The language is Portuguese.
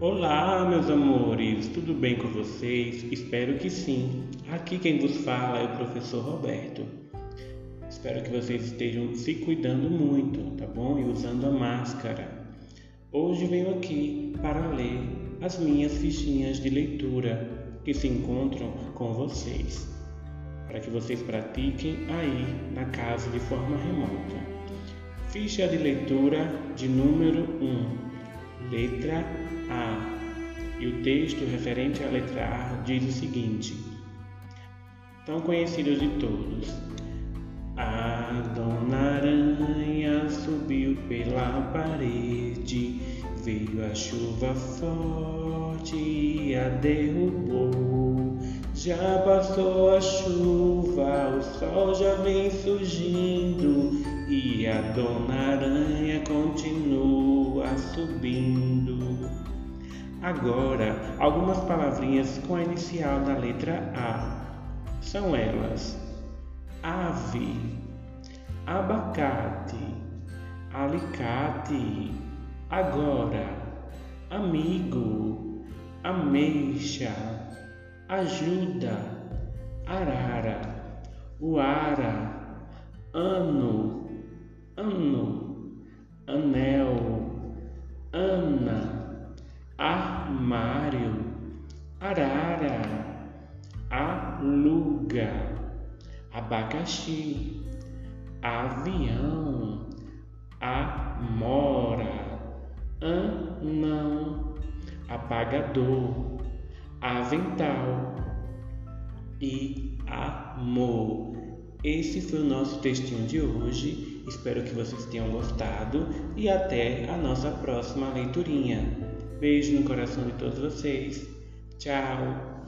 Olá, meus amores, tudo bem com vocês? Espero que sim. Aqui quem vos fala é o professor Roberto. Espero que vocês estejam se cuidando muito, tá bom? E usando a máscara. Hoje venho aqui para ler as minhas fichinhas de leitura que se encontram com vocês, para que vocês pratiquem aí na casa de forma remota. Ficha de leitura de número 1, letra A. E o texto referente à letra A diz o seguinte: Tão conhecido de todos. A dona aranha subiu pela parede, veio a chuva forte e a derrubou. Já passou a chuva, o sol já vem surgindo e a dona aranha Agora, algumas palavrinhas com a inicial da letra A. São elas: ave, abacate, alicate, agora, amigo, ameixa, ajuda, arara, uara, ano, ano, anel, armário, arara, aluga, abacaxi, avião, amora, anão, apagador, avental e amor. Esse foi o nosso textinho de hoje. Espero que vocês tenham gostado e até a nossa próxima leiturinha. Beijo no coração de todos vocês. Tchau!